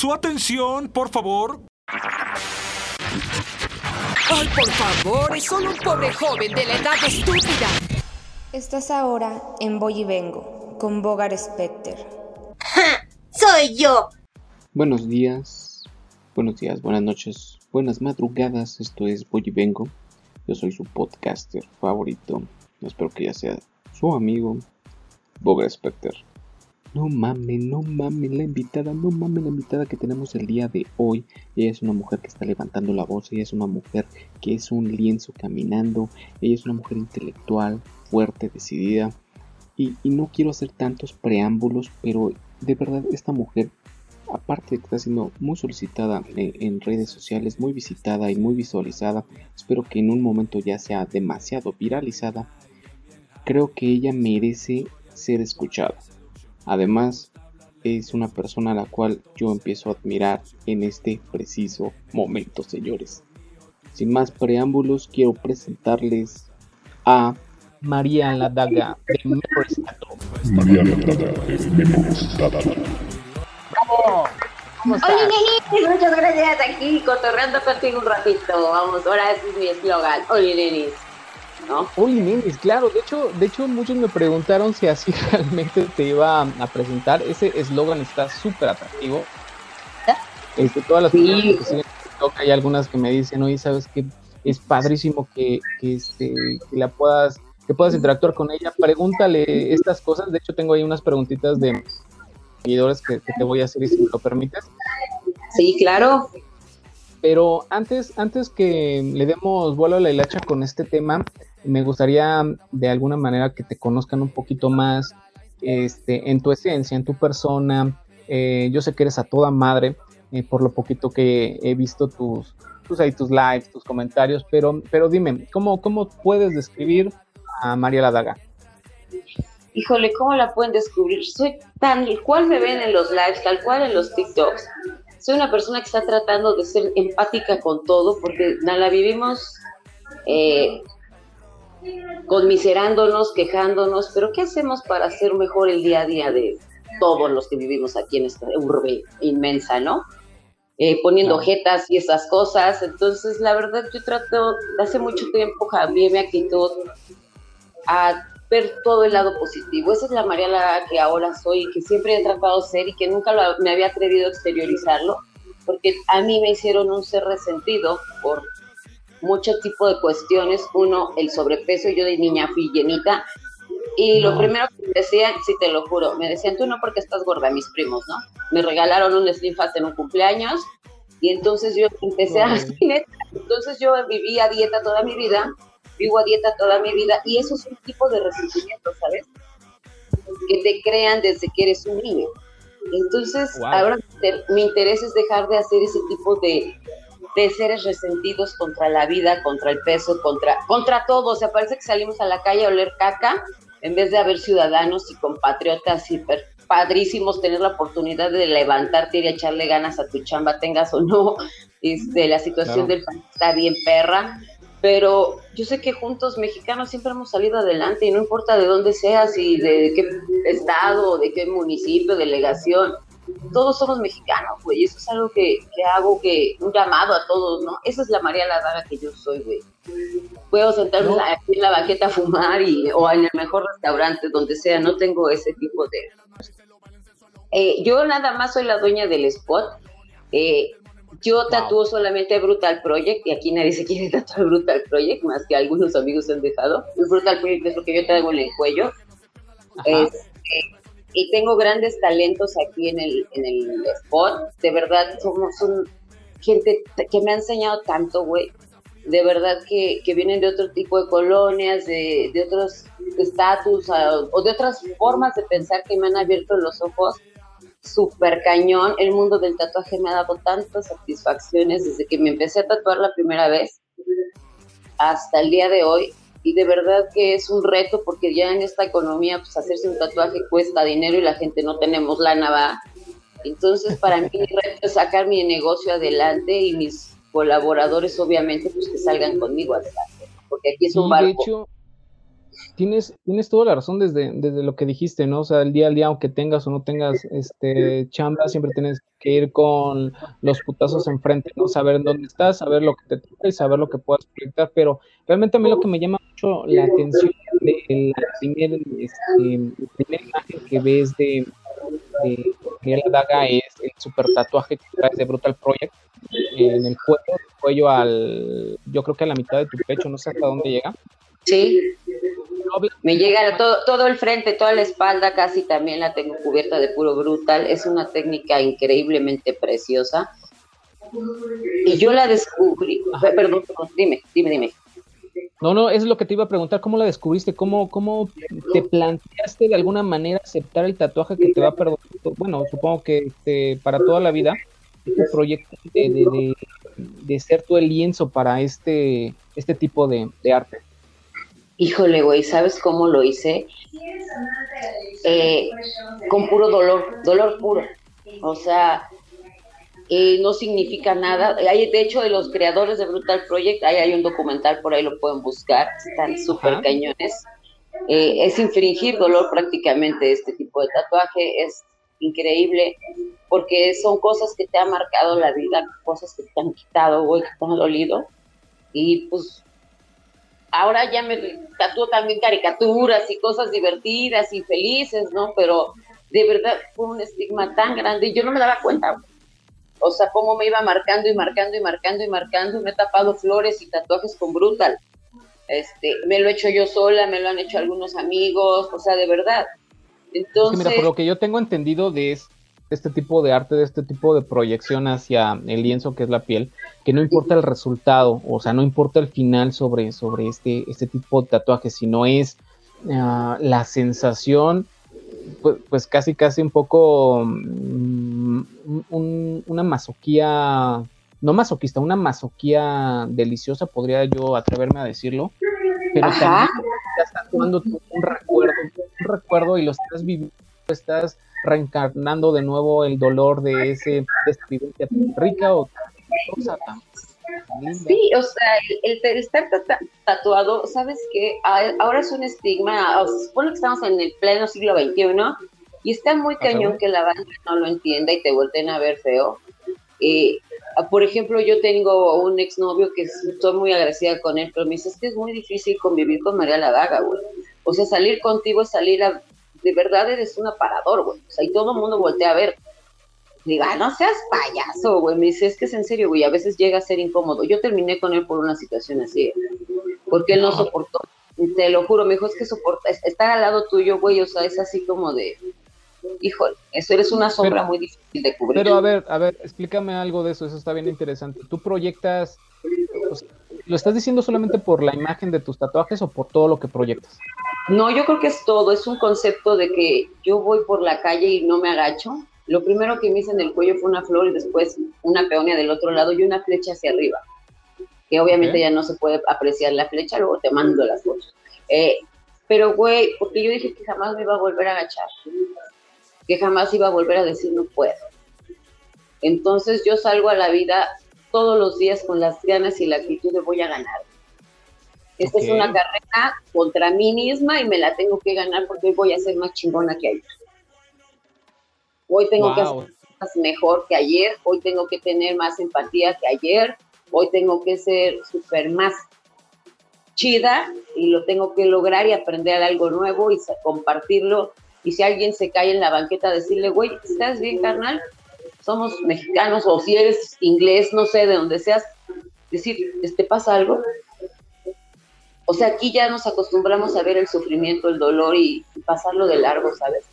Su atención, por favor. ¡Ay, por favor! Es solo un pobre joven de la edad estúpida. Estás ahora en Voy y Vengo, con Bogar Specter. ¡Ja! ¡Soy yo! Buenos días, buenos días, buenas noches, buenas madrugadas. Esto es Voy y Vengo. Yo soy su podcaster favorito. Espero que ya sea su amigo, Bogar Specter. No mames, no mames la invitada, no mames la invitada que tenemos el día de hoy. Ella es una mujer que está levantando la voz, ella es una mujer que es un lienzo caminando, ella es una mujer intelectual, fuerte, decidida. Y, no quiero hacer tantos preámbulos, pero de verdad esta mujer, aparte de que está siendo muy solicitada en, redes sociales, muy visitada y muy visualizada, espero que en un momento ya sea demasiado viralizada, creo que ella merece ser escuchada Además, es una persona a la cual yo empiezo a admirar en este preciso momento, señores. Sin más preámbulos, quiero presentarles a María la Daga de Memoristato. María la Daga de Memoristato. ¡Bravo! Oli, muchas gracias aquí, cotorreando contigo un ratito. Vamos, ahora ese es mi eslogan. Oli, nenis. ¿No? claro, de hecho, de hecho muchos me preguntaron si así realmente te iba a presentar. Ese eslogan está súper atractivo. Este, todas las personas que siguen hay algunas que me dicen, oye, sabes que es padrísimo que, que, este, que la puedas, que puedas interactuar con ella. Pregúntale estas cosas. De hecho, tengo ahí unas preguntitas de seguidores que, que te voy a hacer, si me lo permites. Sí, claro. Pero antes, antes que le demos vuelo a la hilacha con este tema, me gustaría de alguna manera que te conozcan un poquito más este, en tu esencia, en tu persona. Eh, yo sé que eres a toda madre, eh, por lo poquito que he visto tus, tus, ahí, tus lives, tus comentarios, pero, pero dime, ¿cómo, ¿cómo puedes describir a María Ladaga? Híjole, ¿cómo la pueden descubrir? Soy tal cual me ven en los lives, tal cual en los TikToks. Soy una persona que está tratando de ser empática con todo, porque la vivimos eh, conmiserándonos, quejándonos, pero ¿qué hacemos para hacer mejor el día a día de todos los que vivimos aquí en esta urbe inmensa, ¿no? Eh, poniendo jetas y esas cosas. Entonces, la verdad, yo trato, hace mucho tiempo cambié mi actitud a ver todo el lado positivo. Esa es la María que ahora soy, que siempre he tratado de ser y que nunca me había atrevido a exteriorizarlo, porque a mí me hicieron un ser resentido por mucho tipo de cuestiones. Uno, el sobrepeso, yo de niña fui llenita. Y lo primero que me decían, sí te lo juro, me decían, tú no porque estás gorda, mis primos, ¿no? Me regalaron un Slim Fast en un cumpleaños y entonces yo empecé a... Entonces yo viví a dieta toda mi vida, vivo a dieta toda mi vida y eso es un tipo de resentimiento, ¿sabes? Que te crean desde que eres un niño. Entonces, ahora mi interés es dejar de hacer ese tipo de, de seres resentidos contra la vida, contra el peso, contra, contra todo. O sea, parece que salimos a la calle a oler caca en vez de haber ciudadanos y compatriotas hiper padrísimos, tener la oportunidad de levantarte y de echarle ganas a tu chamba, tengas o no. Este, la situación del país está bien perra, pero yo sé que juntos mexicanos siempre hemos salido adelante y no importa de dónde seas y de qué estado, de qué municipio, delegación todos somos mexicanos, güey. Eso es algo que, hago, que un llamado a todos, ¿no? Esa es la María Ladara que yo soy, güey. Puedo sentarme aquí en la banqueta a fumar y, o en el mejor restaurante, donde sea. No tengo ese tipo de... Eh, yo nada más soy la dueña del spot. Eh, yo tatúo solamente Brutal Project y aquí nadie se quiere tatuar Brutal Project, más que algunos amigos han dejado. El Brutal Project es lo que yo traigo en el cuello. Es, y tengo grandes talentos aquí en el, en el spot. De verdad, somos un, gente que me ha enseñado tanto, güey. De verdad que, que, vienen de otro tipo de colonias, de, de otros estatus o de otras formas de pensar que me han abierto los ojos. Súper cañón. El mundo del tatuaje me ha dado tantas satisfacciones desde que me empecé a tatuar la primera vez hasta el día de hoy y de verdad que es un reto porque ya en esta economía pues hacerse un tatuaje cuesta dinero y la gente no tenemos lana, va. Entonces para mí el reto es sacar mi negocio adelante y mis colaboradores obviamente pues que salgan conmigo adelante, porque aquí es un barco. Tienes, tienes toda la razón desde, desde lo que dijiste, ¿no? O sea, el día al día, aunque tengas o no tengas este chamba, siempre tienes que ir con los putazos enfrente, ¿no? Saber dónde estás, saber lo que te toca y saber lo que puedas proyectar, pero realmente a mí lo que me llama mucho la atención de la primera, este, primera imagen que ves de, de Daga es el super tatuaje que traes de Brutal Project en el cuello, el cuello al, yo creo que a la mitad de tu pecho, no sé hasta dónde llega. Sí, me llega todo, todo el frente, toda la espalda casi también la tengo cubierta de puro brutal. Es una técnica increíblemente preciosa. Y yo la descubrí. Perdón, dime, dime, dime. No, no, es lo que te iba a preguntar. ¿Cómo la descubriste? ¿Cómo, cómo te planteaste de alguna manera aceptar el tatuaje que te va a perdonar? Bueno, supongo que este, para toda la vida, este proyecto de, de, ser tú el lienzo para este, este tipo de arte. Híjole, güey, ¿sabes cómo lo hice? Eh, con puro dolor, dolor puro. O sea, eh, no significa nada. Hay, de hecho, de los creadores de Brutal Project, ahí hay un documental, por ahí lo pueden buscar, están súper cañones. Eh, es infringir dolor prácticamente este tipo de tatuaje, es increíble, porque son cosas que te han marcado la vida, cosas que te han quitado, güey, que te han dolido. Y pues ahora ya me tatúo también caricaturas y cosas divertidas y felices, ¿no? Pero de verdad fue un estigma tan grande y yo no me daba cuenta. O sea, cómo me iba marcando y marcando y marcando y marcando. Me he tapado flores y tatuajes con brutal. Este, me lo he hecho yo sola, me lo han hecho algunos amigos, o sea, de verdad. Entonces, mira, por lo que yo tengo entendido de, este tipo de arte, de este tipo de proyección hacia el lienzo que es la piel, que no importa el resultado, o sea, no importa el final sobre, sobre este, este tipo de tatuaje, sino es ah, la sensación, pues, pues, casi, casi un poco mm, una masoquía, no masoquista, una masoquía deliciosa, podría yo atreverme a decirlo, pero también estás tatuando un recuerdo, un recuerdo y lo estás viviendo, estás reencarnando de nuevo el dolor de, ese, de esa vivencia rica o cosa tan Sí, o sea, el, estar tatuado, ¿sabes qué? Ahora es un estigma, se supone que estamos en el pleno siglo XXI y está muy cañón que la banda no lo entienda y te vuelten a ver feo. Eh, por ejemplo, yo tengo un exnovio que estoy muy agradecida con él, pero me dice, es que es muy difícil convivir con María Ladaga, güey. O sea, salir contigo es salir a de verdad eres un aparador, güey. O sea, y todo el mundo voltea a ver. Diga, ah, no seas payaso, güey. Me dice, es que es en serio, güey. A veces llega a ser incómodo. Yo terminé con él por una situación así, porque él no soportó. Te lo juro, me dijo, es que soporta, estar al lado tuyo, güey, o sea, es así como de, híjole, eso eres una sombra muy difícil de cubrir. Pero a ver, a ver, explícame algo de eso, eso está bien interesante. ¿Tú proyectas, lo estás diciendo solamente por la imagen de tus tatuajes o por todo lo que proyectas? No, yo creo que es todo, es un concepto de que yo voy por la calle y no me agacho. Lo primero que me hice en el cuello fue una flor y después una peonia del otro lado y una flecha hacia arriba, que obviamente ya no se puede apreciar la flecha, luego te mando las fotos. Eh, pero, güey, porque yo dije que jamás me iba a volver a agachar, que jamás iba a volver a decir no puedo. Entonces yo salgo a la vida todos los días con las ganas y la actitud de voy a ganar. Esta es una carrera contra mí misma y me la tengo que ganar porque hoy voy a ser más chingona que ayer. Hoy tengo que hacer más mejor que ayer, hoy tengo que tener más empatía que ayer, hoy tengo que ser súper más chida y lo tengo que lograr y aprender algo nuevo y compartirlo. Y si alguien se cae en la banqueta, decirle, güey, ¿estás bien, carnal? Somos mexicanos o si eres inglés, no sé, de donde seas, decir, ¿te pasa algo? O sea, aquí ya nos acostumbramos a ver el sufrimiento, el dolor y, pasarlo de largo, ¿sabes?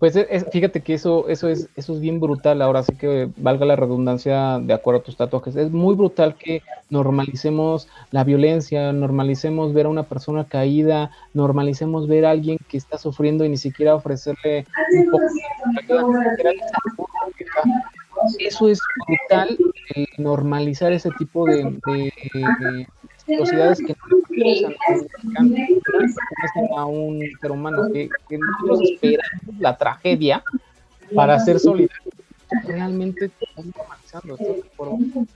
Pues fíjate que eso, eso es, eso es bien brutal, ahora sí que valga la redundancia de acuerdo a tus tatuajes. Es muy brutal que normalicemos la violencia, normalicemos ver a una persona caída, normalicemos ver a alguien que está sufriendo y ni siquiera ofrecerle un poco de Eso es brutal, normalizar ese tipo de velocidades que no a un ser humano, que, que nosotros esperamos la tragedia para ser solidarios. Realmente estamos normalizando esto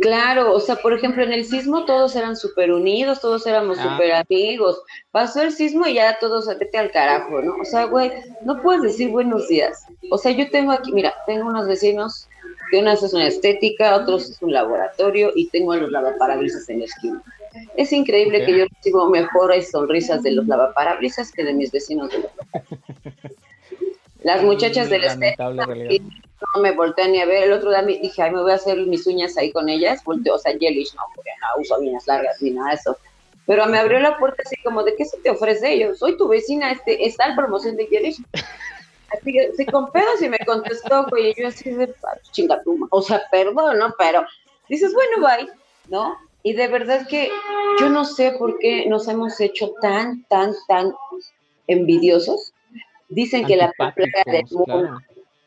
Claro, o sea, por ejemplo, en el sismo todos eran súper unidos, todos éramos Ah. súper amigos. Pasó el sismo y ya todos vete al carajo, ¿no? O sea, güey, no puedes decir buenos días. O sea, yo tengo aquí, mira, tengo unos vecinos que una es una estética, otros es un laboratorio y tengo a los lavaparabrisas en la esquina. Es increíble que yo recibo mejores sonrisas de los lavaparabrisas que de mis vecinos de la Las muchachas del Lamentable realidad. no me voltean ni a ver. El otro día me dije, ay, me voy a hacer mis uñas ahí con ellas. Volteo, o sea, gelish, no, porque no uso uñas largas ni nada de eso. Pero me abrió la puerta así como, ¿de qué se te ofrece? Yo, soy tu vecina, este, está en promoción de gelish. Así que, con pedos y me contestó, güey, y yo así de, "Ah, chinga tu ma-". O sea, perdón, ¿no? Pero dices, bueno, bye, ¿no? Y de verdad que yo no sé por qué nos hemos hecho tan, tan, tan envidiosos. Dicen que la peor plaga del mundo claro.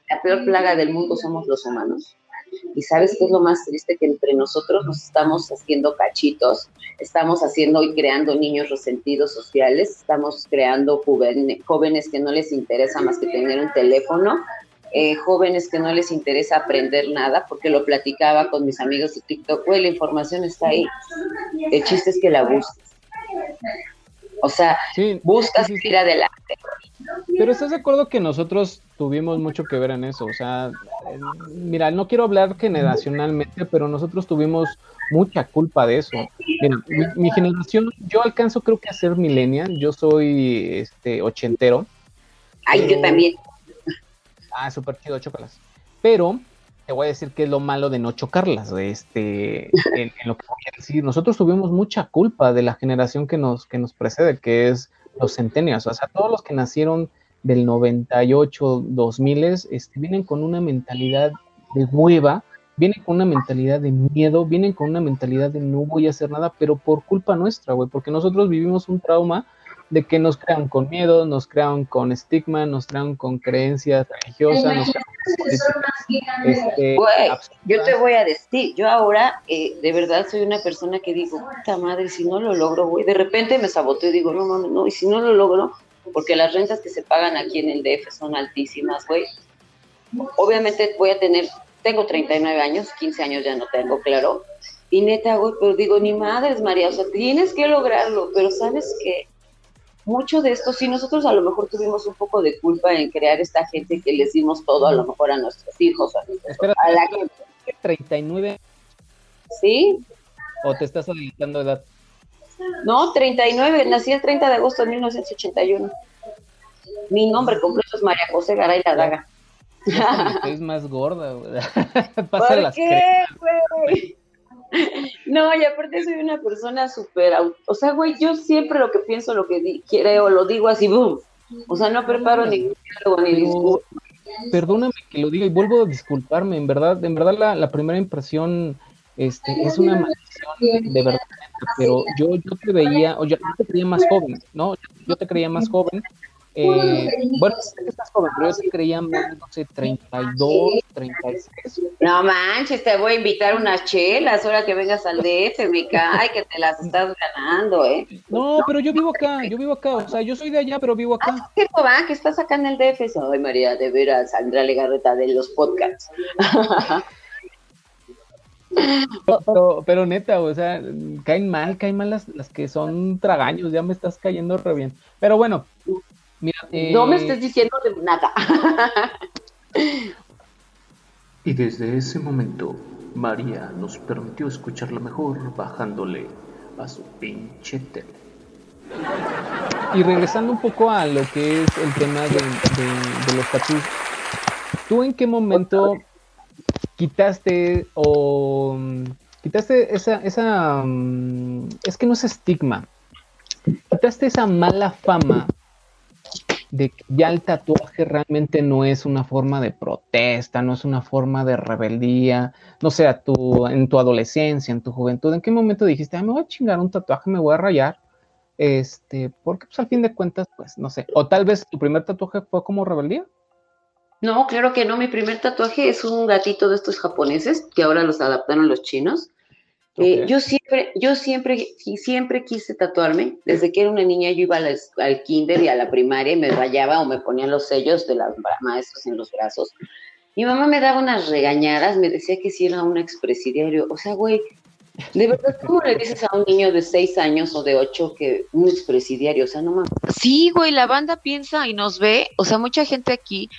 la peor plaga del mundo somos los humanos. Y sabes qué es lo más triste que entre nosotros nos estamos haciendo cachitos, estamos haciendo y creando niños resentidos sociales, estamos creando jóvenes que no les interesa más que tener un teléfono, eh, jóvenes que no les interesa aprender nada, porque lo platicaba con mis amigos de TikTok, güey, la información está ahí. El chiste es que la busques. O sea, Sí, buscas sí, sí, sí. ir adelante. Pero estás de acuerdo que nosotros tuvimos mucho que ver en eso, o sea, eh, mira, no quiero hablar generacionalmente, pero nosotros tuvimos mucha culpa de eso. Miren, mi, mi generación, yo alcanzo creo que a ser millennial, yo soy este ochentero. Ay, yo Pero- también. Ah, súper chido, chócalas. Pero te voy a decir que es lo malo de no chocarlas, este, en, lo que voy a decir. Nosotros tuvimos mucha culpa de la generación que nos, que nos precede, que es los centennials. O sea, todos los que nacieron del 98, 2000, este, vienen con una mentalidad de hueva, vienen con una mentalidad de miedo, vienen con una mentalidad de no voy a hacer nada, pero por culpa nuestra, güey, porque nosotros vivimos un trauma de que nos crean con miedo, nos crean con estigma, nos crean con creencias religiosas, nos crean con políticas, este, Güey. Yo te voy a decir, yo ahora eh, de verdad soy una persona que digo, puta madre, si no lo logro, güey, de repente me saboteo y digo, no mames, no, y si no lo logro, porque las rentas que se pagan aquí en el DF son altísimas, güey. Obviamente voy a tener, tengo 39 años, 15 años ya no tengo, claro. Y neta, güey, pero digo, ni madres, María, o sea, tienes que lograrlo, pero sabes que mucho de esto, sí, nosotros a lo mejor tuvimos un poco de culpa en crear esta gente que les dimos todo, a lo mejor a nuestros hijos, a, nuestros- Espérate, a la gente, 39 ¿sí? o te estás adelantando de edad. No, 39, nací el 30 de agosto de 1981. Mi nombre completo es María José Garay La Daga. Es más gorda, güey. ¿Por las qué, güey? No, y aparte soy una persona súper... O sea, güey, yo siempre lo que pienso, lo que quiero, lo digo así, boom. O sea, no preparo ni diálogo ni discurso. Perdóname que lo diga y vuelvo a disculparme. En verdad, en verdad la, la primera impresión este, es una maldición de verdad. Pero yo, yo te veía, o yo, yo te creía más joven, ¿no? Yo te creía más joven. Eh, bueno, sé que estás joven, pero yo te creía más, no sé, 32, 36. No manches, te voy a invitar unas chelas ahora que vengas al DF, me cae que te las estás ganando, ¿eh? No, pero yo vivo acá, yo vivo acá, o sea, yo soy de allá, pero vivo acá. ¿Qué va? Que estás acá en el DF. Ay, María, de veras, Sandra Legarreta de los podcasts. Pero, pero neta, o sea, caen mal, caen mal las, las que son tragaños, ya me estás cayendo re bien. Pero bueno, mira. eh, No me estés diciendo de nada. Y desde ese momento, María nos permitió escucharla mejor bajándole a su pinche tele. Y regresando un poco a lo que es el tema de, de- de los tatús, ¿tú en qué momento quitaste o mm, quitaste esa, esa mm, es que no es estigma, quitaste esa mala fama de que ya el tatuaje realmente no es una forma de protesta, no es una forma de rebeldía, no sé, a tu, en tu adolescencia, en tu juventud, ¿en qué momento dijiste, ah, me voy a chingar un tatuaje, me voy a rayar? Este, porque pues al fin de cuentas, pues no sé, o tal vez tu primer tatuaje fue como rebeldía. No, claro que no. Mi primer tatuaje es un gatito de estos japoneses que ahora los adaptaron los chinos. Eh, yo siempre, yo siempre, y siempre quise tatuarme. Desde que era una niña yo iba a la es- al kinder y a la primaria y me rayaba o me ponían los sellos de las maestros en los brazos. Mi mamá me daba unas regañadas, me decía que si era un expresidiario. O sea, güey, de verdad, ¿cómo le dices a un niño de seis años o de ocho que un expresidiario? O sea, no mames. Sí, güey, la banda piensa y nos ve, o sea, mucha gente aquí,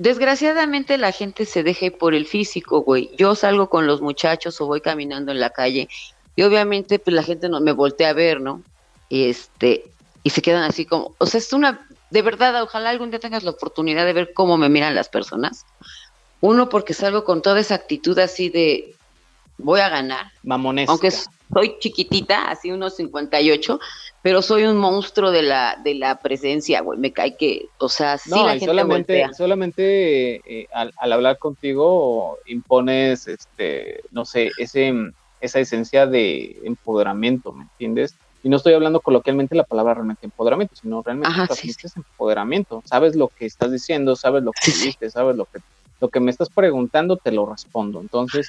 desgraciadamente la gente se deja ir por el físico, güey. Yo salgo con los muchachos o voy caminando en la calle y obviamente pues la gente no me voltea a ver, ¿no? Este, y se quedan así como, o sea, es una, de verdad, ojalá algún día tengas la oportunidad de ver cómo me miran las personas. Uno, porque salgo con toda esa actitud así de, voy a ganar. Mamonesca. Aunque soy chiquitita, así unos 58, pero soy un monstruo de la, de la presencia, güey. Me cae que, o sea, sí no, la gente solamente, voltea. solamente eh, al, al hablar contigo impones, este, no sé, ese, esa esencia de empoderamiento, ¿me entiendes? Y no estoy hablando coloquialmente la palabra realmente empoderamiento, sino realmente Ajá, sí, transmites empoderamiento. Sabes lo que estás diciendo, sabes lo que Sí, sí. viste, sabes lo que, lo que me estás preguntando, te lo respondo. Entonces,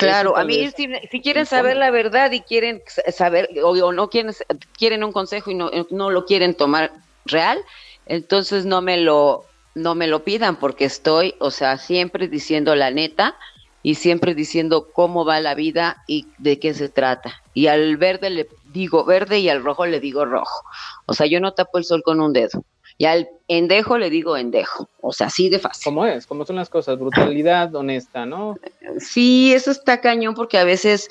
Claro, a mí si, si quieren saber la verdad y quieren sa- saber o, o no quieren quieren un consejo y no, no lo quieren tomar real, entonces no me lo no me lo pidan porque estoy, o sea, siempre diciendo la neta y siempre diciendo cómo va la vida y de qué se trata. Y al verde le digo verde y al rojo le digo rojo. O sea, yo no tapo el sol con un dedo. Y al endejo le digo endejo. O sea, así de fácil. ¿cómo es? ¿Cómo son las cosas? Brutalidad, honesta, ¿no? Sí, eso está cañón porque a veces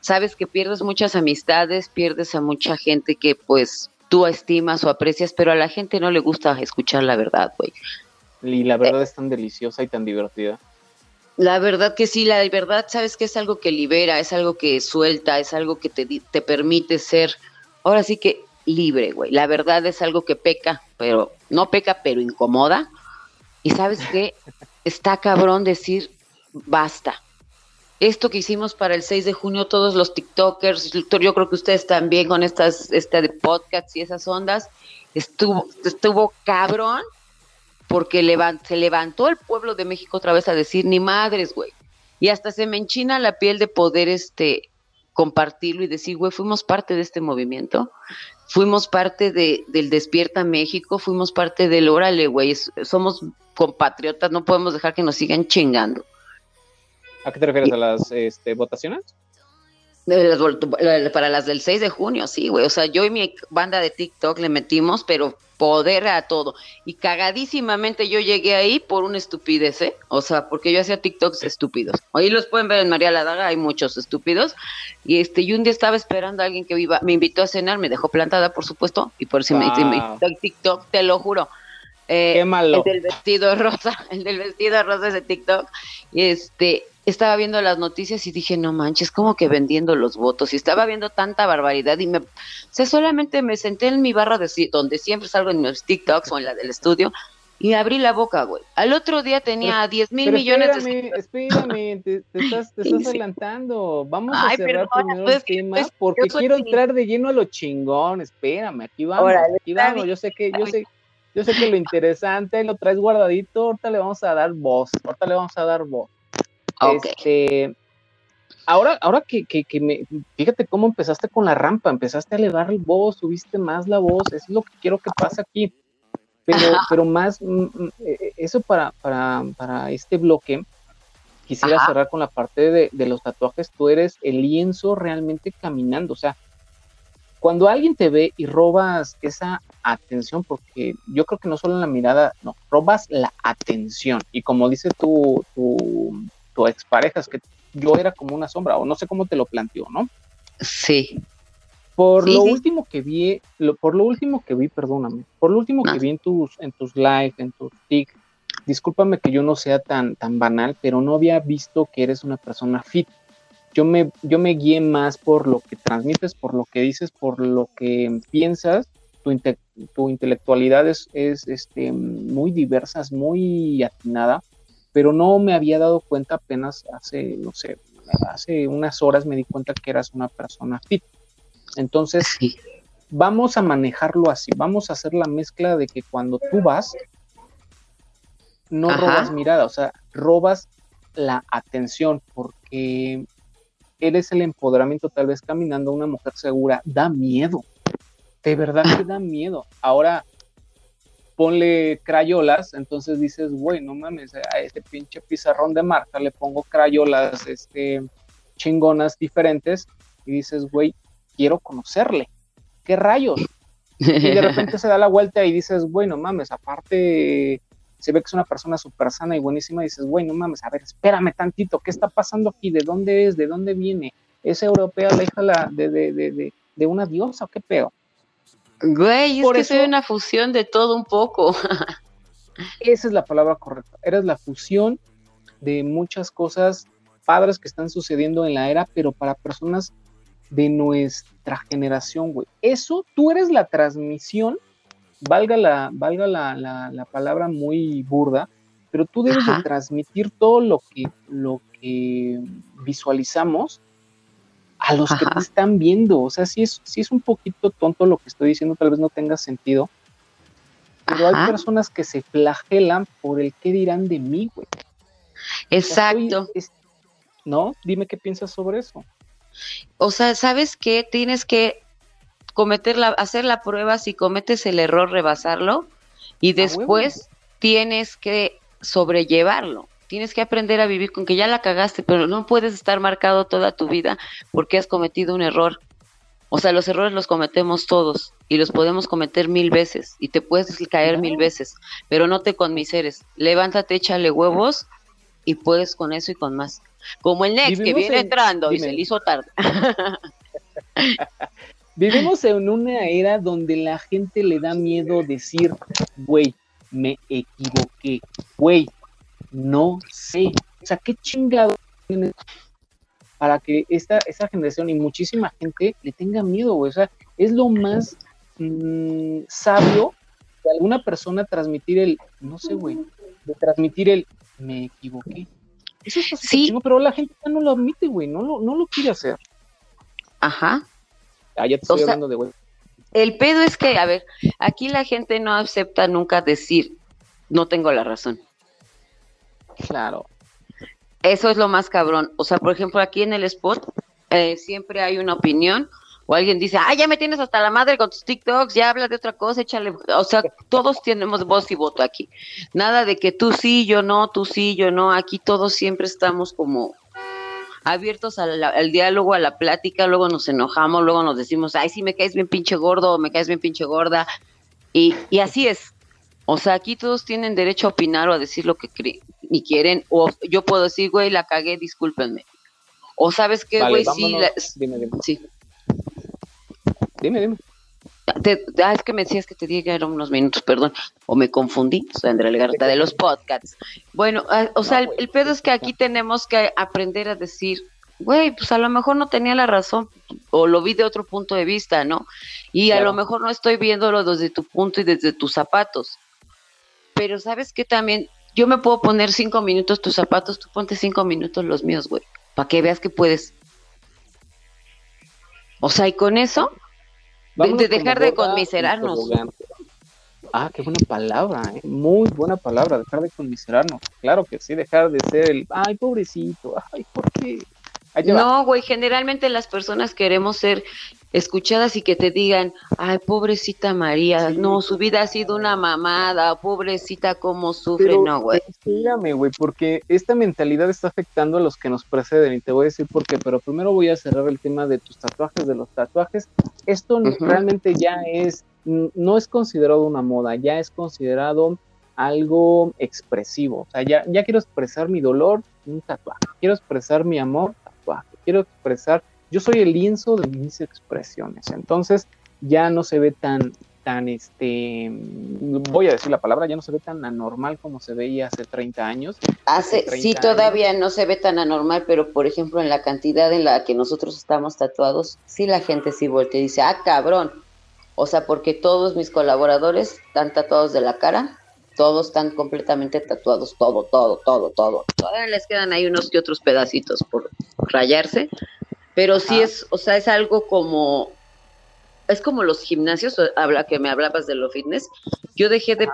sabes que pierdes muchas amistades, pierdes a mucha gente que pues tú estimas o aprecias, pero a la gente no le gusta escuchar la verdad, güey. Y la verdad es tan deliciosa y tan divertida. La verdad que sí, la verdad sabes que es algo que libera, es algo que suelta, es algo que te, te permite ser, ahora sí que libre, güey. La verdad es algo que peca, pero no peca, pero incomoda. Y sabes qué, está cabrón decir basta. Esto que hicimos para el 6 de junio, todos los TikTokers, yo creo que ustedes también con estas, este de podcasts y esas ondas, estuvo, estuvo cabrón porque se levantó el pueblo de México otra vez a decir ni madres, güey. Y hasta se me enchina la piel de poder este compartirlo y decir, güey, fuimos parte de este movimiento, fuimos parte de, del Despierta México, fuimos parte del Órale, güey, somos compatriotas, no podemos dejar que nos sigan chingando. ¿A qué te refieres? ¿A las este, votaciones? Para las del 6 de junio, sí, güey. O sea, yo y mi banda de TikTok le metimos, pero poder a todo. Y cagadísimamente yo llegué ahí por una estupidez, ¿eh? O sea, porque yo hacía TikToks estúpidos. Ahí los pueden ver en María la Daga, hay muchos estúpidos. Y este, y un día estaba esperando a alguien que iba, me invitó a cenar, me dejó plantada, por supuesto, y por eso me, me al TikTok, te lo juro. Eh, Qué malo. el del vestido rosa, el del vestido rosa ese TikTok. Y este, estaba viendo las noticias y dije, no manches, como que vendiendo los votos. Y estaba viendo tanta barbaridad y me, o sea, solamente me senté en mi barra de, donde siempre salgo en mis TikToks o en la del estudio y abrí la boca, güey. Al otro día tenía 10 mil Pero millones de espérame, espérame, te, te estás, te estás sí. adelantando. Vamos Ay, a cerrar perdona, primero pues, el tema pues, porque quiero entrar de lleno a lo chingón. Espérame, aquí vamos, Órale, aquí vamos. bien, Yo sé que, yo sé, yo sé que lo interesante lo traes guardadito. Ahorita le vamos a dar voz. Ahorita le vamos a dar voz. Este, ahora, ahora que, que, que me, fíjate cómo empezaste con la rampa, empezaste a elevar el voz, subiste más la voz, eso es lo que quiero que pase aquí. Pero, Ajá. pero más, mm, mm, eh, eso para, para, para este bloque, quisiera Ajá. cerrar con la parte de, de los tatuajes, tú eres el lienzo realmente caminando, o sea, cuando alguien te ve y robas esa atención, porque yo creo que no solo en la mirada, no, robas la atención. Y como dice tu, tu, tu expareja, es que yo era como una sombra, o no sé cómo te lo planteó, ¿no? Sí. Por Sí, lo sí. último que vi, lo- por lo último que vi, perdóname, por lo último No. que vi en tus, en tus live, en tus tic, discúlpame que yo no sea tan, tan banal, pero no había visto que eres una persona fit. Yo me, yo me guié más por lo que transmites, por lo que dices, por lo que piensas. Tu, inte- tu intelectualidad es, es este, muy diversa, es muy atinada, pero no me había dado cuenta apenas hace, no sé, hace unas horas me di cuenta que eras una persona fit. Entonces, Sí. vamos a manejarlo así, vamos a hacer la mezcla de que cuando tú vas, no Ajá. robas mirada, o sea, robas la atención porque eres el empoderamiento, tal vez caminando una mujer segura, da miedo, de verdad que da miedo. Ahora, ponle crayolas, entonces dices, güey, no mames, a este pinche pizarrón de marca le pongo crayolas, este, chingonas diferentes, y dices, güey, quiero conocerle, ¿qué rayos? Y de repente se da la vuelta y dices, güey, no mames, aparte se ve que es una persona súper sana y buenísima, y dices, güey, no mames, a ver, espérame tantito, ¿qué está pasando aquí? ¿De dónde es? ¿De dónde viene? ¿Es europea la de, de, de, de, una diosa o qué pedo? Güey, es que soy una fusión de todo un poco. esa es la palabra correcta. Eres la fusión de muchas cosas padres que están sucediendo en la era, pero para personas de nuestra generación, güey. Eso, tú eres la transmisión valga la, valga la, la, palabra muy burda, pero tú debes de transmitir todo lo que, lo que visualizamos a los que te están viendo. O sea, si es, si es un poquito tonto lo que estoy diciendo, tal vez no tenga sentido. Pero hay personas que se flagelan por el qué dirán de mí, güey. Exacto. ¿No? Dime qué piensas sobre eso. O sea, ¿sabes qué? Tienes que cometer la, hacer la prueba, si cometes el error, rebasarlo y después tienes que sobrellevarlo. Tienes que aprender a vivir con que ya la cagaste, pero no puedes estar marcado toda tu vida porque has cometido un error. O sea, los errores los cometemos todos y los podemos cometer mil veces y te puedes caer mil veces, pero no te conmiseres. Levántate, échale huevos y puedes con eso y con más. Como el Next que viene entrando y se le hizo tarde. Vivimos en una era donde la gente le da miedo decir, güey, me equivoqué, güey, no sé. O sea, qué chingado para que esta, esta generación y muchísima gente le tenga miedo, güey. O sea, es lo más mm, sabio de alguna persona transmitir el, no sé, güey, de transmitir el, me equivoqué. Eso es sí. pero la gente ya no lo admite, güey, no lo, no lo quiere hacer. Ajá. Ah, ya te estoy hablando de El pedo es que, a ver, aquí la gente no acepta nunca decir, no tengo la razón. Claro. Eso es lo más cabrón. O sea, por ejemplo, aquí en el spot eh, siempre hay una opinión o alguien dice, ah, ya me tienes hasta la madre con tus TikToks, ya hablas de otra cosa, échale. O sea, todos tenemos voz y voto aquí. Nada de que tú sí, yo no, tú sí, yo no. Aquí todos siempre estamos como abiertos al, diálogo, a la plática, luego nos enojamos, luego nos decimos, ay, sí, me caes bien pinche gordo, me caes bien pinche gorda, y, y así es. O sea, aquí todos tienen derecho a opinar o a decir lo que creen y quieren, o yo puedo decir, güey, la cagué, discúlpenme. O sabes qué, güey, sí, dime, dime. sí. Dime, dime. ah, es que me decías que te dije eran unos minutos, perdón, o me confundí, soy Andrea Legarta de los podcasts. Bueno, ah, o sea, el, pedo es que aquí tenemos que aprender a decir, güey, pues a lo mejor no tenía la razón, o lo vi de otro punto de vista, ¿no? Y a lo mejor no estoy viéndolo desde tu punto y desde tus zapatos. Pero sabes que también yo me puedo poner cinco minutos tus zapatos, tú ponte cinco minutos los míos, güey, para que veas que puedes. O sea, y con eso de, dejar de conmiserarnos. Ah, qué buena palabra, ¿eh? muy buena palabra, dejar de conmiserarnos. Claro que sí, dejar de ser el, ay, pobrecito, ay, ¿por qué? No, güey, generalmente las personas queremos ser escuchadas y que te digan, ay, pobrecita María, no, su vida ha sido una mamada, pobrecita, cómo sufre, no, güey. Dígame, güey, porque esta mentalidad está afectando a los que nos preceden y te voy a decir por qué, pero primero voy a cerrar el tema de tus tatuajes, de los tatuajes. Esto realmente ya es, no es considerado una moda, ya es considerado algo expresivo. O sea, ya, ya quiero expresar mi dolor, un tatuaje. Quiero expresar mi amor, tatuaje. Quiero expresar yo soy el lienzo de mis expresiones. Entonces ya no se ve tan, tan, este, voy a decir la palabra, ya no se ve tan anormal como se veía hace 30 años. Hace, sí, todavía no se ve tan anormal, pero por ejemplo en la cantidad en la que nosotros estamos tatuados, sí la gente sí voltea y dice, ah, cabrón. O sea, porque todos mis colaboradores están tatuados de la cara, todos están completamente tatuados, todo, todo, todo, todo. Todavía les quedan ahí unos y otros pedacitos por rayarse, pero sí es, o sea, es algo como, es como los gimnasios, habla que me hablabas de lo fitness. Yo dejé de,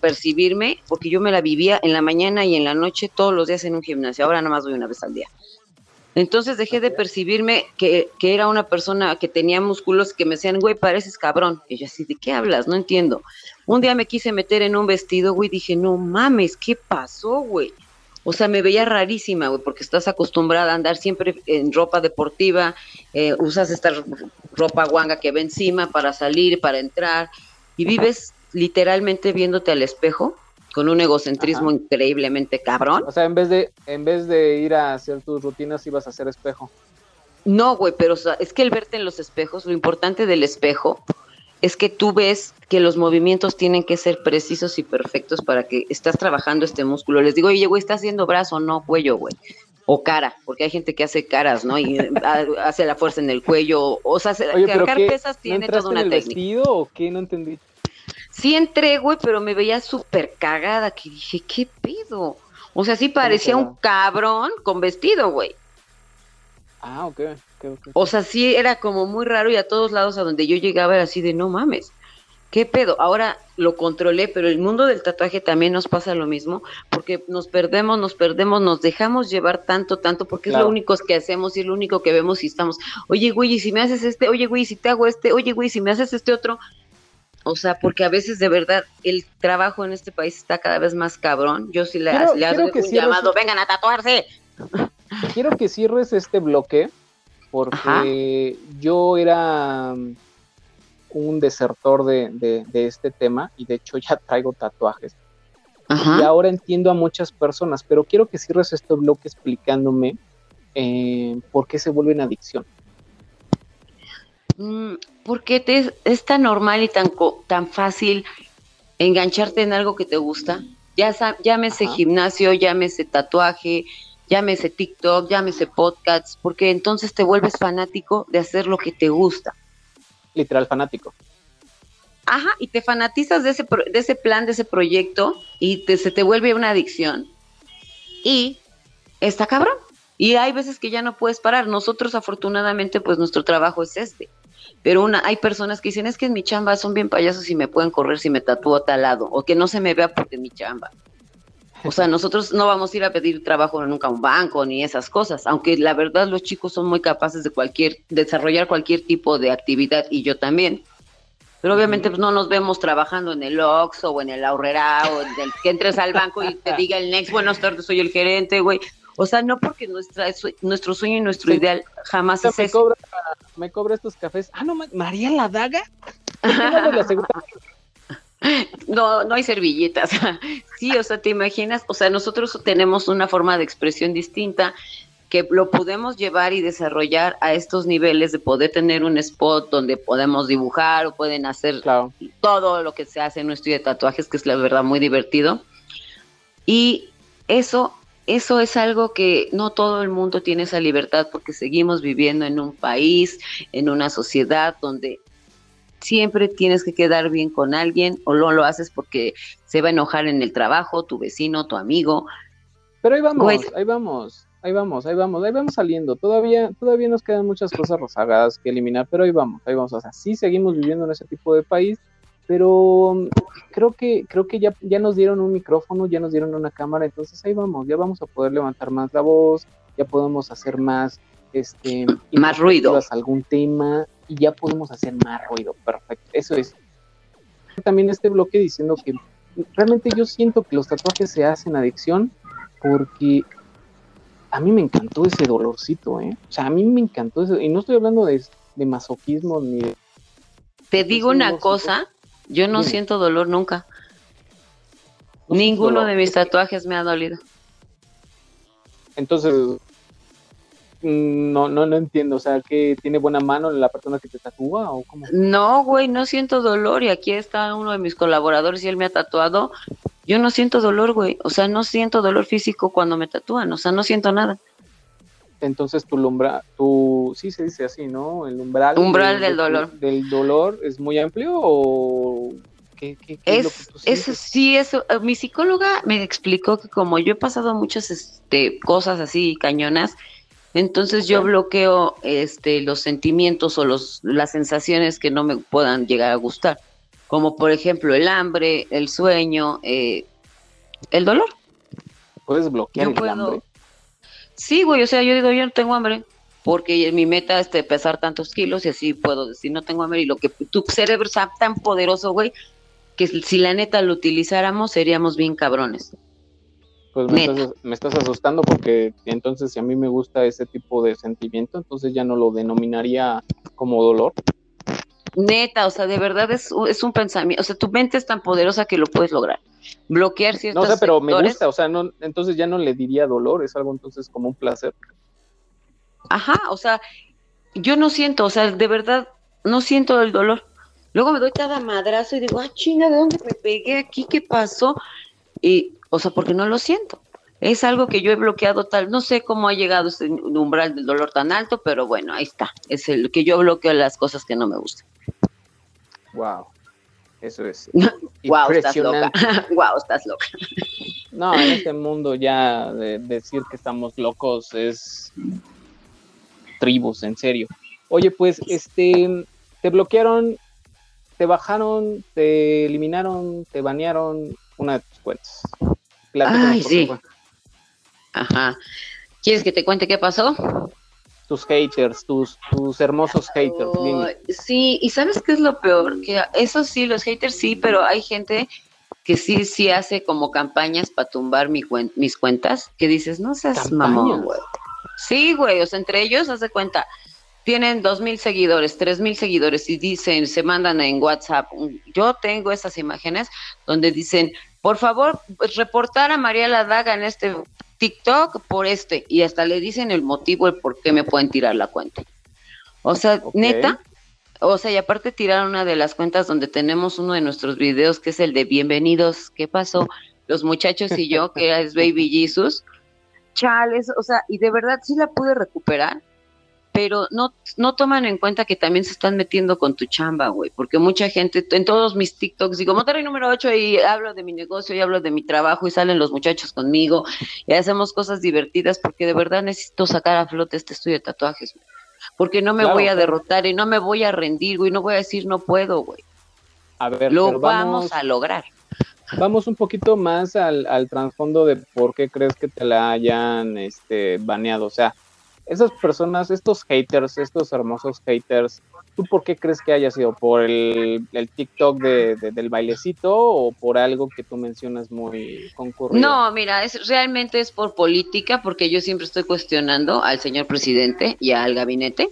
percibirme porque yo me la vivía en la mañana y en la noche todos los días en un gimnasio. Ahora nada más voy una vez al día. Entonces dejé de percibirme que, que era una persona que tenía músculos que me decían, güey, pareces cabrón. Y yo así, ¿de qué hablas? No entiendo. Un día me quise meter en un vestido, güey, dije, no mames, ¿qué pasó, güey? O sea, me veía rarísima, güey, porque estás acostumbrada a andar siempre en ropa deportiva, eh, usas esta ropa guanga que va encima para salir, para entrar, y vives literalmente viéndote al espejo con un egocentrismo increíblemente cabrón. O sea, en vez de, en vez de ir a hacer tus rutinas, ibas a hacer espejo. No, güey, pero o sea, es que el verte en los espejos, lo importante del espejo es que tú ves que los movimientos tienen que ser precisos y perfectos para que estás trabajando este músculo. Les digo, oye, güey, estás haciendo brazo, no cuello, güey. O cara, porque hay gente que hace caras, ¿no? Y hace la fuerza en el cuello. O sea, cargar pesas tiene toda una en el técnica. vestido o qué? No entendí. Sí entré, güey, pero me veía súper cagada, que dije, ¿qué pedo? O sea, sí parecía un cabrón con vestido, güey. Ah, ok. Okay, okay. O sea, sí era como muy raro y a todos lados a donde yo llegaba era así de, no mames, ¿qué pedo? Ahora lo controlé, pero el mundo del tatuaje también nos pasa lo mismo, porque nos perdemos, nos perdemos, nos dejamos llevar tanto, tanto, porque Claro. es lo único que hacemos y es lo único que vemos y estamos, oye, güey, y si me haces este, oye, güey, si te hago este, oye, güey, si me haces este otro. O sea, porque a veces de verdad el trabajo en este país está cada vez más cabrón. Yo sí le, Quiero- le hago un cierres- llamado, vengan a tatuarse. Quiero que cierres este bloque porque yo era mm, un desertor de, de- de este tema y de hecho ya traigo tatuajes. Y ahora entiendo a muchas personas, pero quiero que cierres este bloque explicándome eh, por qué se vuelven adicción. Mm, Porque te, es tan normal y tan, tan fácil engancharte en algo que te gusta. Ya llámese Ajá. gimnasio, llámese tatuaje, llámese TikTok, llámese podcast, porque entonces te vuelves fanático de hacer lo que te gusta. Literal fanático. Ajá, y te fanatizas de ese, pro- de ese plan, de ese proyecto, y te- se te vuelve una adicción. Y está cabrón. Y hay veces que ya no puedes parar. Nosotros, afortunadamente, pues nuestro trabajo es este. Pero una, hay personas que dicen, es que en mi chamba son bien payasos y me pueden correr si me tatúo a tal lado, o que no se me vea porque mi chamba. O sea, nosotros no vamos a ir a pedir trabajo nunca a un banco ni esas cosas, aunque la verdad los chicos son muy capaces de cualquier, desarrollar cualquier tipo de actividad y yo también. Pero obviamente pues, no nos vemos trabajando en el Oxxo o en el Aurrera o en el, que entres al banco y te diga el Next, buenas tardes, soy el gerente, güey. O sea, no porque nuestra, nuestro sueño y nuestro Sí. ideal jamás es me, eso. cobra, me cobra estos cafés. Ah, no, ma- María la daga. ¿Por qué no nos la asegura? No, no hay servilletas. sí, o sea, te imaginas, o sea, nosotros tenemos una forma de expresión distinta que lo podemos llevar y desarrollar a estos niveles de poder tener un spot donde podemos dibujar o pueden hacer Claro. todo lo que se hace en un estudio de tatuajes, que es la verdad muy divertido. Y eso, eso es algo que no todo el mundo tiene esa libertad porque seguimos viviendo en un país, en una sociedad donde siempre tienes que quedar bien con alguien o no lo haces porque se va a enojar en el trabajo, tu vecino, tu amigo. Pero ahí vamos, Güey. ahí vamos, ahí vamos, ahí vamos, ahí vamos saliendo. Todavía, todavía nos quedan muchas cosas rezagadas que eliminar, pero ahí vamos, ahí vamos. O sea, sí seguimos viviendo en ese tipo de país, pero mm, creo que, creo que ya, ya nos dieron un micrófono, ya nos dieron una cámara, entonces ahí vamos, ya vamos a poder levantar más la voz, ya podemos hacer más, este, Más ruido. algún tema y ya podemos hacer más ruido. Perfecto, eso es. También este bloque diciendo que realmente yo siento que los tatuajes se hacen adicción porque a mí me encantó ese dolorcito, ¿eh? O sea, a mí me encantó ese, y no estoy hablando de, de masoquismo ni de... Te digo una cosa, yo no Dime. siento dolor nunca. no Ninguno dolor. de mis tatuajes me ha dolido. Entonces, no, no, no entiendo, o sea, que tiene buena mano la persona que te tatúa o cómo. No, güey, no siento dolor y aquí está uno de mis colaboradores y él me ha tatuado. Yo no siento dolor, güey. O sea, no siento dolor físico cuando me tatúan. O sea, no siento nada. Entonces tu umbral, tu, sí se dice así, ¿no? El umbral. Umbral de- del de tu- dolor. Del dolor es muy amplio o qué, qué- qué es, lo que Es, tú es, sientes? sí, eso. eh, Mi psicóloga me explicó que como yo he pasado muchas este, cosas así cañonas, entonces yo bloqueo este, los sentimientos o los, las sensaciones que no me puedan llegar a gustar. Como por ejemplo el hambre, el sueño, eh, el dolor. Puedes bloquear Yo el puedo. hambre. Sí, güey, o sea, yo digo, yo no tengo hambre, porque mi meta es de pesar tantos kilos y así puedo decir, no tengo hambre. Y lo que tu cerebro está tan poderoso, güey, que si la neta lo utilizáramos, seríamos bien cabrones. Pues me estás, me estás, asustando porque entonces si a mí me gusta ese tipo de sentimiento, entonces ya no lo denominaría como dolor. Neta, o sea, de verdad es, es un pensamiento, o sea, tu mente es tan poderosa que lo puedes lograr. Bloquear ciertos No sé, pero me gusta, o sea, no, entonces ya no le diría dolor, es algo entonces como un placer. Ajá, o sea, yo no siento, o sea, de verdad, no siento el dolor. Luego me doy cada madrazo y digo, ah, chinga, ¿de dónde me pegué aquí? ¿Qué pasó? Y, o sea, porque no lo siento. Es algo que yo he bloqueado tal, no sé cómo ha llegado ese umbral del dolor tan alto, pero bueno, ahí está. Es el que yo bloqueo las cosas que no me gustan. Wow. Eso es. wow, estás loca. wow, estás loca. No, en este mundo ya de decir que estamos locos es tribus, en serio. Oye, pues, este, te bloquearon, te bajaron, te eliminaron, te banearon una de tus cuentas. Ay, sí. Ajá. ¿Quieres que te cuente qué pasó? Tus haters, tus, tus hermosos haters. sí, y ¿sabes qué es lo peor? Que eso sí, los haters sí, pero hay gente que sí, sí hace como campañas para tumbar mi mis cuentas, que dices, no seas mamón, güey. Sí, güey, o sea, entre ellos, haz de cuenta, tienen dos mil seguidores, tres mil seguidores y dicen, se mandan en WhatsApp. Yo tengo esas imágenes donde dicen, por favor, reportar a María la Daga en este TikTok por este, y hasta le dicen el motivo, el por qué me pueden tirar la cuenta. O sea, neta, o sea, y aparte tiraron una de las cuentas donde tenemos uno de nuestros videos que es el de Bienvenidos, ¿qué pasó? Los muchachos y yo, que es Baby Jesus chales, o sea, y de verdad sí la pude recuperar, pero no, no toman en cuenta que también se están metiendo con tu chamba, güey, porque mucha gente, en todos mis TikToks digo, Monterrey número 8 y hablo de mi negocio y hablo de mi trabajo y salen los muchachos conmigo y hacemos cosas divertidas porque de verdad necesito sacar a flote este estudio de tatuajes, porque no me voy a derrotar y no me voy a rendir, güey, no voy a decir no puedo, güey. A ver, lo vamos a lograr vamos un poquito más al, al trasfondo de por qué crees que te la hayan este, baneado. O sea, esas personas, estos haters, estos hermosos haters, ¿tú por qué crees que haya sido? ¿Por el, TikTok de, del bailecito o por algo que tú mencionas muy concurrido? No, mira, es, realmente es por política, porque yo siempre estoy cuestionando al señor presidente y al gabinete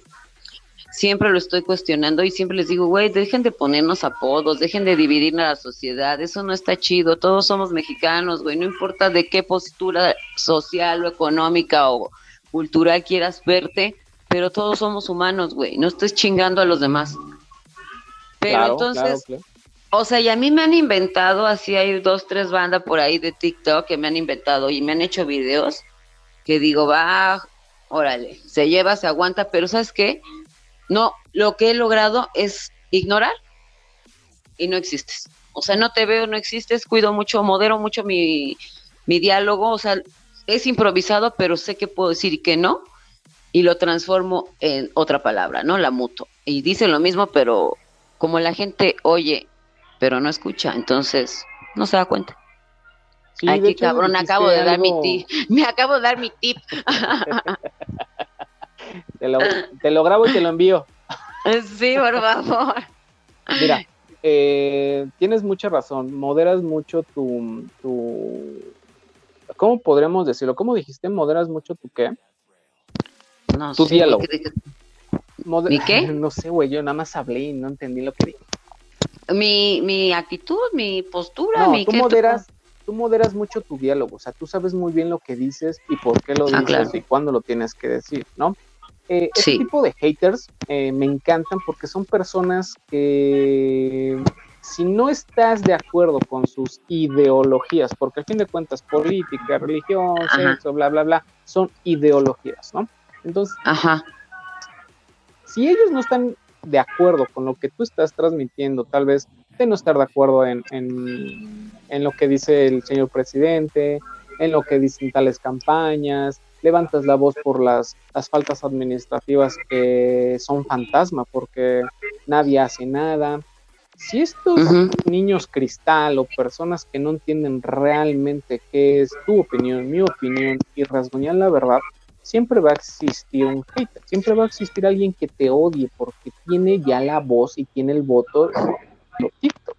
siempre lo estoy cuestionando y siempre les digo, güey, dejen de ponernos apodos, dejen de dividir a la sociedad, eso no está chido, todos somos mexicanos, güey, no importa de qué postura social o económica o cultural quieras verte, pero todos somos humanos, güey, no estés chingando a los demás. Pero entonces, o sea, y a mí me han inventado, así hay dos, tres bandas por ahí de TikTok que me han inventado y me han hecho videos que digo, va, órale, se lleva, se aguanta, pero ¿sabes qué? No, lo que he logrado es ignorar y no existes. O sea, no te veo, no existes, cuido mucho, modero mucho mi, mi diálogo, o sea, es improvisado, pero sé que puedo decir que no y lo transformo en otra palabra, ¿no? La muto. Y dice lo mismo, pero como la gente oye, pero no escucha, entonces no se da cuenta. Ay, qué cabrón, acabo de dar mi tip. Me acabo de dar mi tip. Te lo, te lo grabo y te lo envío. Sí, por favor. Mira, eh, tienes mucha razón. Moderas mucho tu, tu. ¿Cómo podremos decirlo? ¿Cómo dijiste? ¿Moderas mucho tu qué? No tu diálogo. ¿Mi qué? No sé, güey. Yo nada más hablé y no entendí lo que dije. Mi, mi actitud, mi postura, mi. Tú moderas, tú moderas mucho tu diálogo. O sea, tú sabes muy bien lo que dices y por qué lo ah, dices y cuándo lo tienes que decir, ¿no? Eh, este tipo de haters eh, me encantan porque son personas que si no estás de acuerdo con sus ideologías, porque al fin de cuentas política, religión, sexo, bla, bla, bla, son ideologías, ¿no? Entonces, Ajá. si ellos no están de acuerdo con lo que tú estás transmitiendo, tal vez de no estar de acuerdo en, en, en lo que dice el señor presidente, en lo que dicen tales campañas, levantas la voz por las, las faltas administrativas que son fantasma porque nadie hace nada. Si estos niños cristal o personas que no entienden realmente qué es tu opinión, mi opinión y rasguñan la verdad, siempre va a existir un hater, siempre va a existir alguien que te odie porque tiene ya la voz y tiene el voto de TikTok.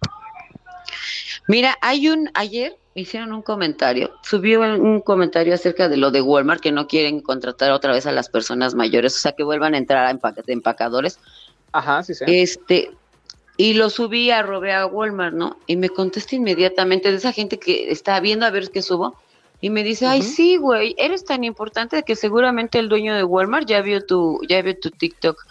Mira, hay un, ayer hicieron un comentario, subió un comentario acerca de lo de Walmart, que no quieren contratar otra vez a las personas mayores, o sea, que vuelvan a entrar a de empacadores. Ajá, sí, sí. Este, y lo subí a robé a Walmart, ¿no? Y me contesta inmediatamente de esa gente que está viendo a ver qué subo. Y me dice, ay, sí, güey, eres tan importante que seguramente el dueño de Walmart ya vio tu, ya vio tu TikTok.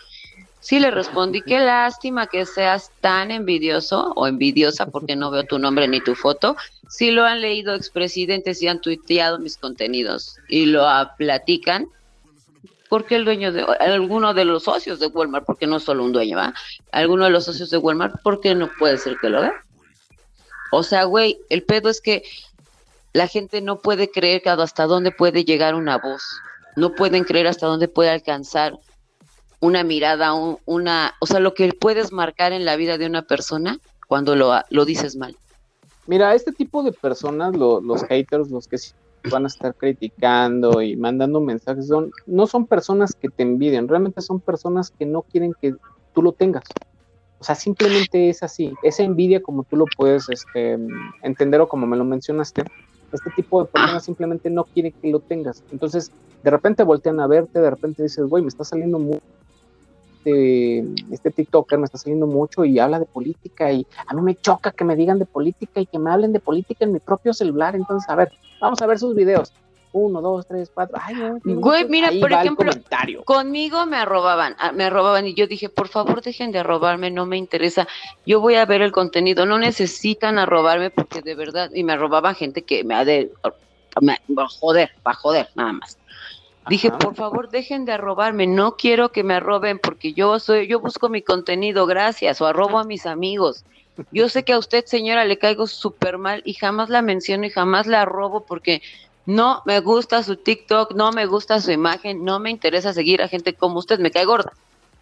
Sí, le respondí, qué lástima que seas tan envidioso o envidiosa porque no veo tu nombre ni tu foto. Si lo han leído expresidentes y han tuiteado mis contenidos y lo platican, porque el dueño de alguno de los socios de Walmart, porque no es solo un dueño, ¿va? Alguno de los socios de Walmart, ¿por qué no puede ser que lo vea? O sea, güey, el pedo es que la gente no puede creer hasta dónde puede llegar una voz. No pueden creer hasta dónde puede alcanzar una mirada, una, o sea, lo que puedes marcar en la vida de una persona cuando lo, lo dices mal. Mira, este tipo de personas, los haters, los que van a estar criticando y mandando mensajes, son, no son personas que te envidian, realmente son personas que no quieren que tú lo tengas. O sea, simplemente es así. Esa envidia, como tú lo puedes este, entender o como me lo mencionaste, este tipo de personas simplemente no quieren que lo tengas. Entonces, de repente voltean a verte, de repente dices, güey, me está saliendo muy este, este, TikToker me está saliendo mucho y habla de política y a mí me choca que me digan de política y que me hablen de política en mi propio celular. Entonces, a ver, vamos a ver sus videos. Uno, dos, tres, cuatro. Ay, Güey, mira, por ejemplo, conmigo me arrobaban, ah, me arrobaban y yo dije, por favor, dejen de arrobarme, no me interesa. Yo voy a ver el contenido, no necesitan arrobarme porque de verdad, y me arrobaban gente que me ha de, me, joder, para joder, nada más. Dije, por favor, dejen de arrobarme, no quiero que me arroben porque yo soy, yo busco mi contenido, gracias, o arrobo a mis amigos. Yo sé que a usted, señora, le caigo súper mal y jamás la menciono y jamás la arrobo porque no me gusta su TikTok, no me gusta su imagen, no me interesa seguir a gente como usted, me cae gorda,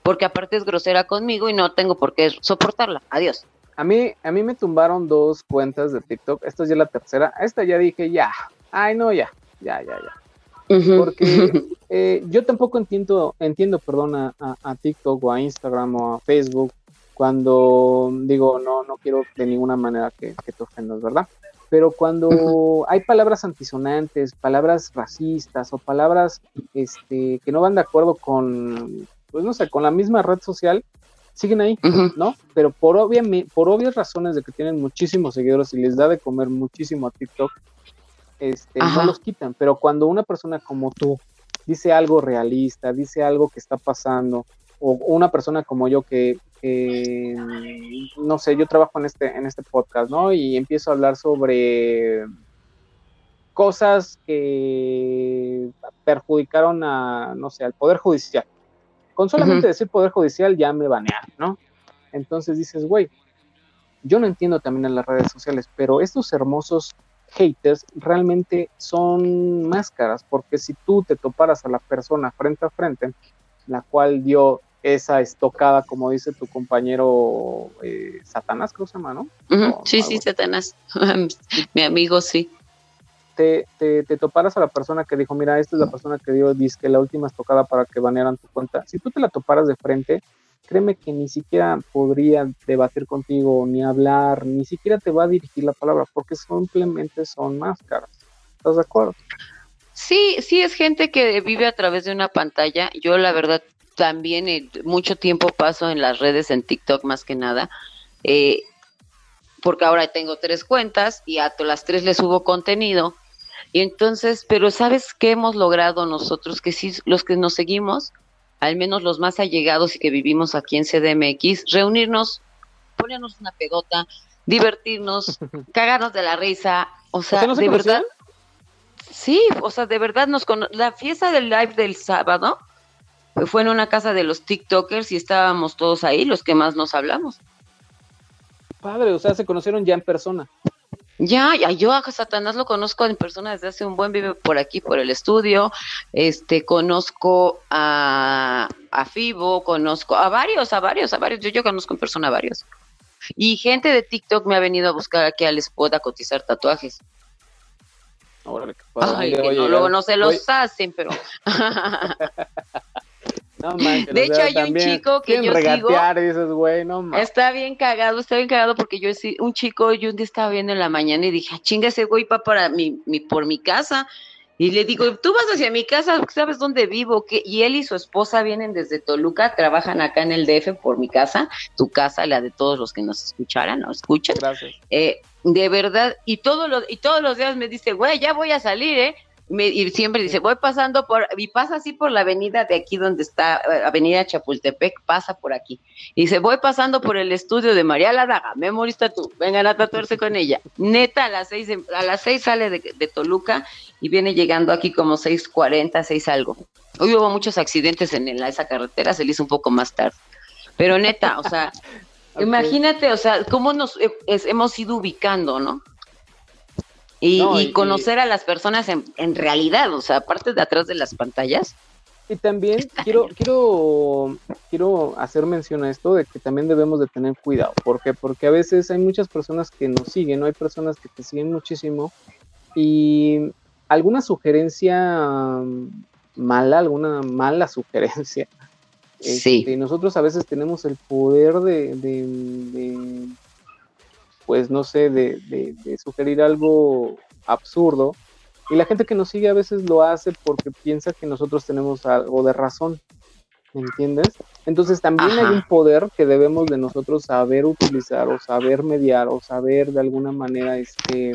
porque aparte es grosera conmigo y no tengo por qué soportarla. Adiós. A mí, a mí me tumbaron dos cuentas de TikTok, esta es ya la tercera, esta ya dije ya, ay no, ya, ya, ya, ya porque eh, yo tampoco entiendo, entiendo, perdón, a, TikTok o a Instagram o a Facebook cuando digo, no, no quiero de ninguna manera que, que te ofendas, ¿verdad? Pero cuando hay palabras antisonantes, palabras racistas o palabras este, que no van de acuerdo con, pues no sé, con la misma red social, siguen ahí, ¿no? Pero por, por obvias razones de que tienen muchísimos seguidores y les da de comer muchísimo a TikTok, este, no los quitan, pero cuando una persona como tú dice algo realista, dice algo que está pasando, o una persona como yo que, no sé, yo trabajo en este, en este podcast, ¿no? Y empiezo a hablar sobre cosas que perjudicaron a, no sé, al Poder Judicial. Con solamente decir Poder Judicial ya me banearon, ¿no? Entonces dices, güey, yo no entiendo también en las redes sociales, pero estos hermosos haters realmente son máscaras, porque si tú te toparas a la persona frente a frente, la cual dio esa estocada, como dice tu compañero eh, Satanás, creo que se llama, ¿no? sí, sí, Satanás, mi amigo, sí. Te, te, te, toparas a la persona que dijo, mira, esta es la persona que dio disque la última estocada para que banearan tu cuenta. Si tú te la toparas de frente, créeme que ni siquiera podría debatir contigo, ni hablar, ni siquiera te va a dirigir la palabra, porque simplemente son máscaras. ¿Estás de acuerdo? Sí, sí, es gente que vive a través de una pantalla. Yo la verdad también eh, mucho tiempo paso en las redes, en TikTok más que nada, eh, porque ahora tengo tres cuentas y a las tres les subo contenido. Y entonces, pero ¿sabes qué hemos logrado nosotros? Que sí, los que nos seguimos, al menos los más allegados y que vivimos aquí en CDMX, reunirnos, ponernos una pedota, divertirnos, cagarnos de la risa, o sea, de verdad. Sí, o sea, de verdad nos la fiesta del live del sábado fue en una casa de los TikTokers y estábamos todos ahí, los que más nos hablamos. Padre, o sea, se conocieron ya en persona. Ya, ya, yo a Satanás lo conozco en persona desde hace un buen vive por aquí, por el estudio. Este, conozco a, a Fibo, conozco a varios, a varios, a varios. Yo, yo conozco en persona a varios. Y gente de TikTok me ha venido a buscar aquí al spot a cotizar tatuajes. Órale. Ay, ¿Dónde que no, luego no se los Voy- hacen, pero... No manches, De hecho, hay un chico que yo regatear y dices, güey, no mames. Está bien cagado, está bien cagado porque yo sí, un chico, yo un día estaba viendo en la mañana y dije, "Ah, chinga ese güey va para mi, mi, por mi casa. Y le digo, tú vas hacia mi casa, ¿sabes dónde vivo? ¿Qué? Y él y su esposa vienen desde Toluca, trabajan acá en el DF por mi casa, tu casa, la de todos los que nos escucharan o escuchan. Gracias. Eh, de verdad, y todos los, y todos los días me dice, güey, ya voy a salir, ¿eh? Me- y siempre dice, voy pasando por, y pasa así por la avenida de aquí donde está, eh, Avenida Chapultepec, pasa por aquí. Y dice, voy pasando por el estudio de María Ladaga, memorista tú, vengan a tatuarse con ella. Neta, a las seis, a las seis sale de, de Toluca y viene llegando aquí como seis cuarenta, seis algo. Hoy hubo muchos accidentes en, la- esa carretera, se le hizo un poco más tarde. Pero neta, o sea. Imagínate, o sea, cómo nos eh, es- hemos ido ubicando, ¿no? Y, No, y y- conocer a las personas en, en realidad, o sea, aparte de atrás de las pantallas. Y también quiero, quiero, quiero hacer mención a esto de que también debemos de tener cuidado. ¿Por qué? Porque a veces hay muchas personas que nos siguen, ¿no? Hay personas que te siguen muchísimo y alguna sugerencia mala, alguna mala sugerencia. Sí. este, nosotros a veces tenemos el poder de, de- de, pues no sé, de, de- de sugerir algo absurdo y la gente que nos sigue a veces lo hace porque piensa que nosotros tenemos algo de razón. ¿Me entiendes? Entonces también Ajá. hay un poder que debemos de nosotros saber utilizar o saber mediar o saber de alguna manera este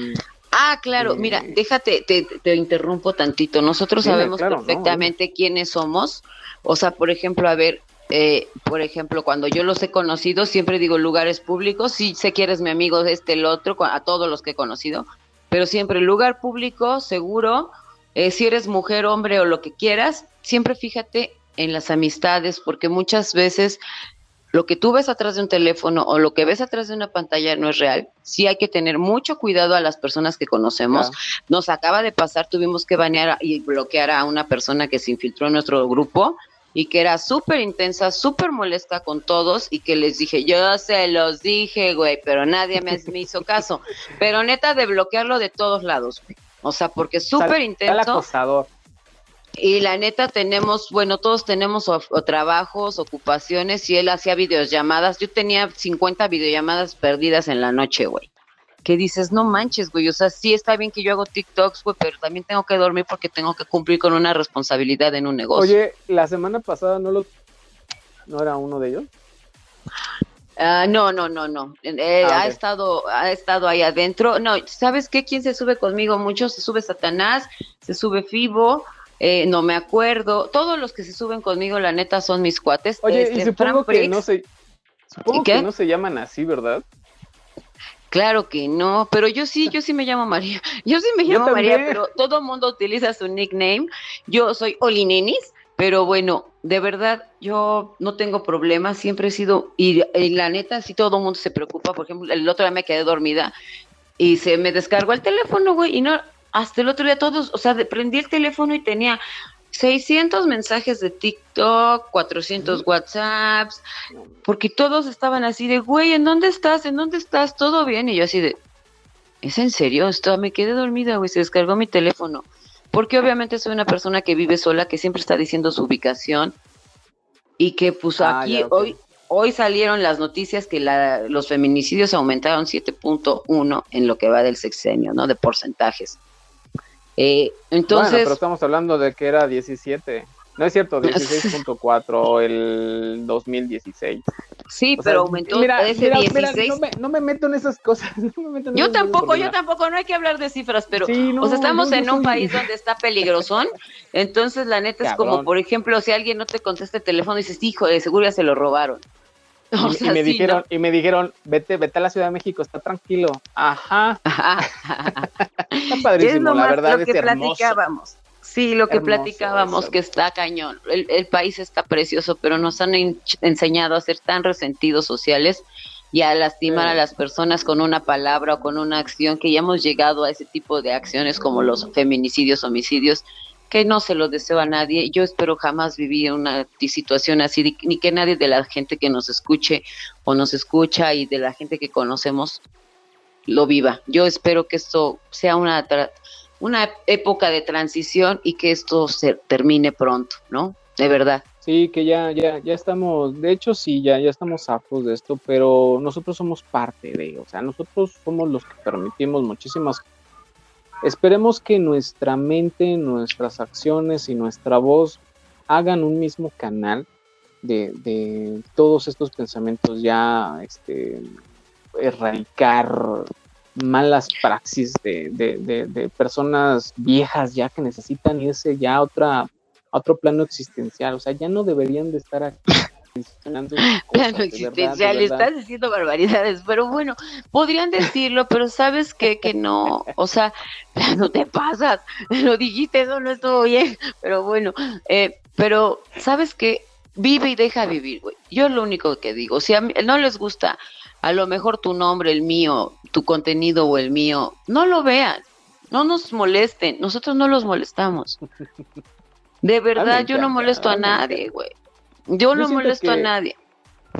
Ah, claro, Eh, mira, déjate, te, te interrumpo tantito. Nosotros sabemos claro, no, perfectamente quiénes somos. O sea, por ejemplo, a ver, eh, por ejemplo, cuando yo los he conocido, siempre digo lugares públicos. Sí sé que eres mi amigo, este, el otro, a todos los que he conocido, pero siempre lugar público, seguro. eh, si eres mujer, hombre o lo que quieras, siempre fíjate en las amistades, porque muchas veces lo que tú ves atrás de un teléfono o lo que ves atrás de una pantalla no es real. Sí hay que tener mucho cuidado a las personas que conocemos. Claro. Nos acaba de pasar, tuvimos que banear y bloquear a una persona que se infiltró en nuestro grupo y que era súper intensa, súper molesta con todos y que les dije, yo se los dije, güey, pero nadie me, me hizo caso. Pero neta de bloquearlo de todos lados, güey. O sea, porque súper intenso. acosador. Y la neta tenemos, bueno, todos tenemos o- o trabajos, ocupaciones, y él hacía videollamadas. Yo tenía 50 videollamadas perdidas en la noche, güey. Que dices, no manches, güey, o sea, sí está bien que yo hago TikToks, güey, pero también tengo que dormir porque tengo que cumplir con una responsabilidad en un negocio. Oye, la semana pasada no lo no era uno de ellos. Ah, no, no, no, no. Eh, Ah, Ha ok. estado, ha estado ahí adentro. No, ¿sabes qué? ¿Quién se sube conmigo mucho? Se sube Satanás, se sube Fibo, eh, no me acuerdo. Todos los que se suben conmigo, la neta, son mis cuates. Oye, Este, y supongo Fran que no se supongo que no se llaman así, ¿verdad? Claro que no, pero yo sí, yo sí me llamo María. Yo sí me llamo María, pero todo el mundo utiliza su nickname. Yo soy Olinenis, pero bueno, de verdad, yo no tengo problemas, siempre he sido, y, y la neta, sí todo el mundo se preocupa. Por ejemplo, el otro día me quedé dormida y se me descargó el teléfono, güey, y no, hasta el otro día todos, o sea, prendí el teléfono y tenía 600 mensajes de TikTok, 400 WhatsApps, porque todos estaban así de, güey, ¿en dónde estás? ¿En dónde estás? ¿Todo bien? Y yo así de, ¿es en serio? Esto, me quedé dormida, güey, se descargó mi teléfono. Porque obviamente soy una persona que vive sola, que siempre está diciendo su ubicación y que pues Ah, aquí ya, hoy hoy salieron las noticias que la- los feminicidios aumentaron 7.1 en lo que va del sexenio, ¿no? De porcentajes. Eh, entonces, bueno, pero estamos hablando de que era 17. No es cierto, 16.4 el 2016. sí, O sea, pero aumentó mira, ese mira, 16. mira, no, me, no me meto en esas cosas. no me meto en Yo tampoco, yo tampoco, no hay que hablar de cifras, pero Sí, no, o sea, estamos en un país donde está peligrosón, entonces la neta es como, por ejemplo, si alguien no te contesta el teléfono y dices, hijo, de seguro ya se lo robaron. Y, O y sea, me sí, dijeron, y me dijeron, vete, vete a la Ciudad de México, está tranquilo. Ajá. Está es padrísimo, lo la más verdad lo es que platicábamos. Sí, lo que Hermoso platicábamos, eso. que está cañón. El, el país está precioso, pero nos han en- enseñado a ser tan resentidos sociales y a lastimar a las personas con una palabra o con una acción, que ya hemos llegado a ese tipo de acciones como los feminicidios, homicidios, que no se lo deseo a nadie. Yo espero jamás vivir una situación así, ni que nadie de la gente que nos escuche o nos escucha y de la gente que conocemos lo viva. Yo espero que esto sea una una época de transición y que esto se termine pronto, ¿no? De verdad. Sí, que ya, ya, ya estamos, de hecho sí, ya, ya estamos hartos de esto, pero nosotros somos parte de, o sea, nosotros somos los que permitimos muchísimas Esperemos que nuestra mente, nuestras acciones y nuestra voz hagan un mismo canal de, de todos estos pensamientos ya este, erradicar malas praxis de, de, de, personas viejas ya que necesitan irse ya a otra otro plano existencial, o sea, ya no deberían de estar aquí. plano existencial, estás diciendo barbaridades, pero bueno, podrían decirlo, pero sabes que, que no, o sea, no te pasas, lo dijiste, eso no estuvo bien, pero bueno, eh, pero sabes que vive y deja vivir, güey. Yo lo único que digo, si a mí no les gusta a lo mejor tu nombre, el mío, tu contenido o el mío, no lo vean, no nos molesten, nosotros no los molestamos. De verdad, yo no molesto a nadie, güey. Yo no molesto a nadie.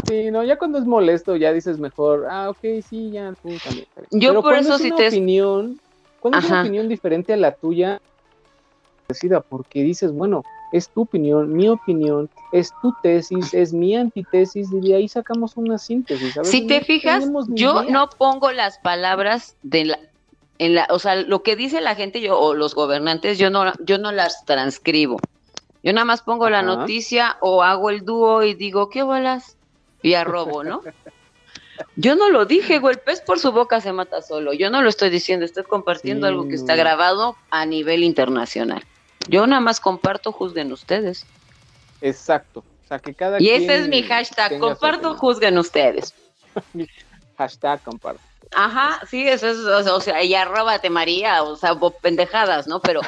Sí, no, ya cuando es molesto ya dices mejor, ah, ok, sí, ya, tú también. Yo por eso si te... Opinión, cuando es una opinión diferente a la tuya, decida, porque dices, bueno, es tu opinión, mi opinión, es tu tesis, es mi antitesis, y de ahí sacamos una síntesis. Si te fijas, yo no pongo las palabras de la, en la, o sea, lo que dice la gente yo, o los gobernantes, yo no, yo no las transcribo. Yo nada más pongo la noticia o hago el dúo y digo, ¿qué bolas? Y arrobo, ¿no? Yo no lo dije, güey, el pez por su boca se mata solo. Yo no lo estoy diciendo, estoy compartiendo algo que está grabado a nivel internacional. Yo nada más comparto, juzguen ustedes. Exacto. O sea, que cada y ese es mi hashtag, comparto, juzguen ustedes. hashtag comparto. Ajá, sí, eso es, o sea, y arróbate María, o sea, pendejadas, ¿no? Pero,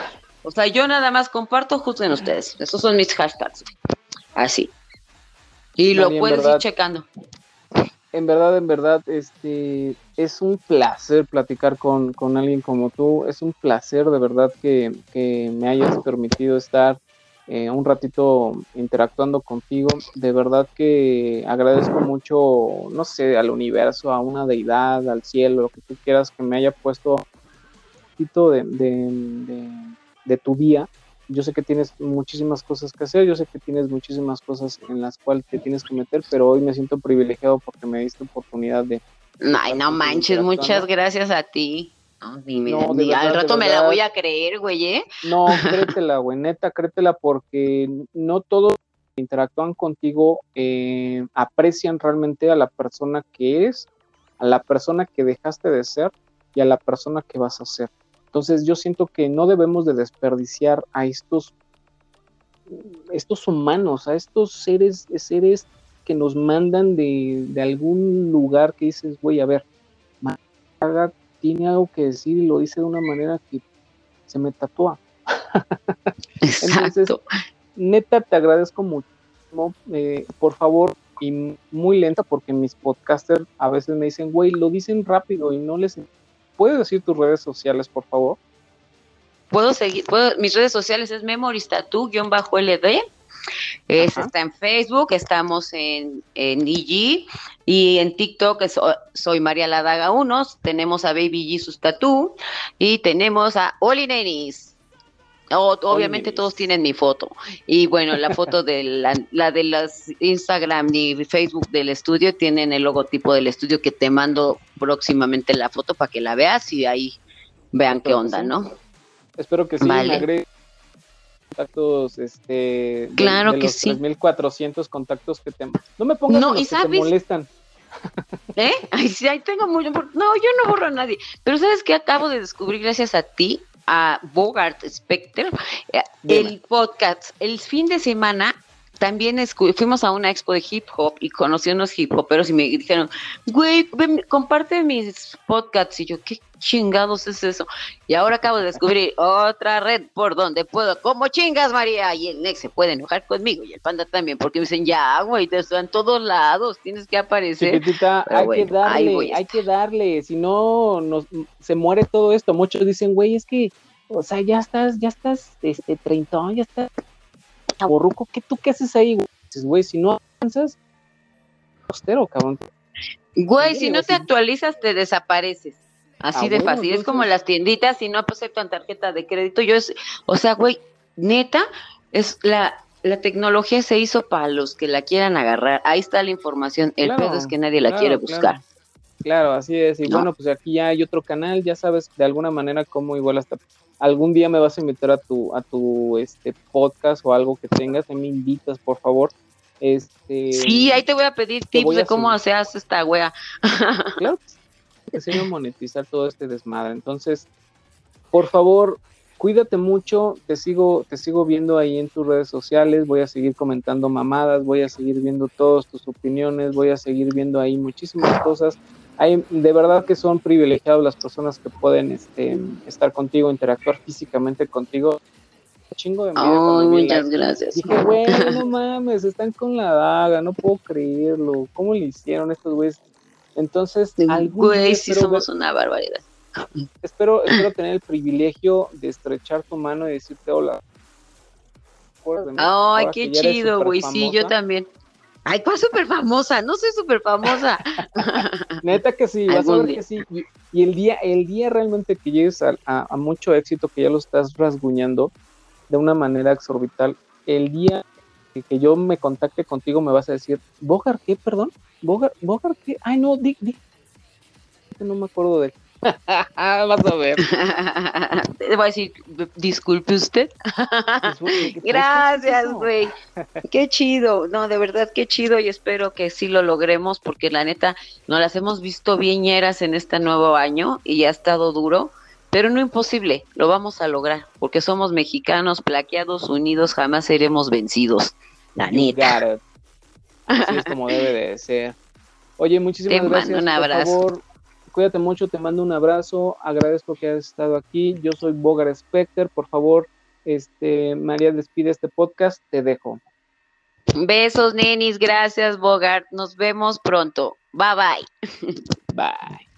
o sea, yo nada más comparto justo en ustedes. Esos son mis hashtags. Así. Y lo puedes ir checando. En verdad, en verdad, este es un placer platicar con, con alguien como tú. Es un placer de verdad que, que me hayas permitido estar eh, un ratito interactuando contigo. De verdad que agradezco mucho, no sé, al universo, a una deidad, al cielo, lo que tú quieras, que me haya puesto un poquito de, de, de, tu día. Yo sé que tienes muchísimas cosas que hacer, yo sé que tienes muchísimas cosas en las cuales te tienes que meter, pero hoy me siento privilegiado porque me diste oportunidad de... Ay, no manches, muchas gracias a ti. No, al rato me la voy a creer, güey, ¿eh? No, créetela, güey, neta, créetela porque no todos interactúan contigo eh, aprecian realmente a la persona que eres, a la persona que dejaste de ser y a la persona que vas a ser. Entonces yo siento que no debemos de desperdiciar a estos, estos humanos, a estos seres, seres que nos mandan de, de algún lugar que dices, güey, a ver, haga tiene algo que decir y lo dice de una manera que se me tatúa. Entonces, neta, te agradezco mucho. Eh, por favor, y muy lenta, porque mis podcasters a veces me dicen, güey, lo dicen rápido y no les. ¿Puedes decir tus redes sociales, por favor? Puedo seguir, puedo, mis redes sociales es memoristatu-ld está en Facebook, estamos en, en IG y en TikTok soy María Ladaga 1, tenemos a Baby Jesus Tattoo y tenemos a Oli Nenis. Obviamente todos tienen mi foto. Y bueno, la foto de la, de las Instagram y Facebook del estudio tienen el logotipo del estudio que te mando próximamente la foto para que la veas y ahí vean qué onda, ¿no? Espero que sí. Vale contactos, este, claro que los sí. 3400 contactos que te no me pongas no, y que te molestan. ¿Eh? Ay, sí, ahí tengo mucho. No, yo no borro a nadie. Pero ¿sabes qué acabo de descubrir gracias a ti? A Bogart Specter, eh, el podcast. El fin de semana también fuimos a una expo de hip hop y conocí unos hip hoperos y me dijeron, güey, comparte mis podcasts. Y yo, ¿qué chingados es eso? Y ahora acabo de descubrir otra red por donde puedo, como chingas, María. Y el Nex se puede enojar conmigo y el Panda también, porque me dicen, ya, güey, te están todos lados, tienes que aparecer. hay que darle, hay que darle, si no, nos, se muere todo esto. Muchos dicen, güey, es que, o sea, ya estás, ya estás, este, 30, ya estás borruco, ¿qué tú qué haces ahí, güey? güey, si no avanzas, postero, cabrón. Güey, si no te actualizas, te desapareces. Así Ah, de bueno, fácil. Es como las tienditas y no aceptan tarjeta de crédito. Yo es, o sea, güey, neta, es la, la tecnología se hizo para los que la quieran agarrar. Ahí está la información. El Claro, pedo es que nadie la claro, quiere buscar. Claro, así es. Y ¿No? bueno, pues aquí ya hay otro canal, ya sabes de alguna manera cómo igual hasta algún día me vas a invitar a tu a tu este podcast o algo que tengas, ahí me invitas, por favor. Este Sí, ahí te voy a pedir tips de cómo se hace esta wea. claro que sí, a monetizar todo este desmadre. Entonces, por favor, cuídate mucho, te sigo, te sigo viendo ahí en tus redes sociales, voy a seguir comentando mamadas, voy a seguir viendo todas tus opiniones, voy a seguir viendo ahí muchísimas cosas. Hay, de verdad que son privilegiados las personas que pueden este, estar contigo, interactuar físicamente contigo. Chingo de Oh, vi muchas gracias. Dije, güey, no mames, están con la daga, no puedo creerlo. ¿Cómo le hicieron estos güeyes? Entonces, algún día Güey, ver- somos una barbaridad. espero, espero tener el privilegio de estrechar tu mano y decirte hola. Ay, qué chido, güey. Sí, yo también. Ay, ¿cuál súper famosa? No soy súper famosa. Neta que sí, vas a ver día. que sí. Y, y el día, el día realmente que llegues a, a- a mucho éxito, que ya lo estás rasguñando de una manera exorbital, el día que, que yo me contacte contigo me vas a decir, ¿Bogar qué, perdón? ¿Bogar, Bogar qué? Ay, no, di, di. No me acuerdo de él. vas a ver. Te voy a decir, disculpe usted. Gracias, güey. Qué chido. No, de verdad, qué chido y espero que sí lo logremos porque la neta nos las hemos visto viñeras en este nuevo año y ya ha estado duro, pero no imposible, lo vamos a lograr porque somos mexicanos plaqueados, unidos, jamás seremos vencidos. La neta. Así es como debe de ser. Oye, muchísimas Te mando gracias. un por abrazo. favor, cuídate mucho, te mando un abrazo. Agradezco que hayas estado aquí. Yo soy Bogar Specter. Por favor, este, María, despide este podcast. Te dejo. Besos, nenis, gracias, Bogart. Nos vemos pronto. Bye bye. Bye.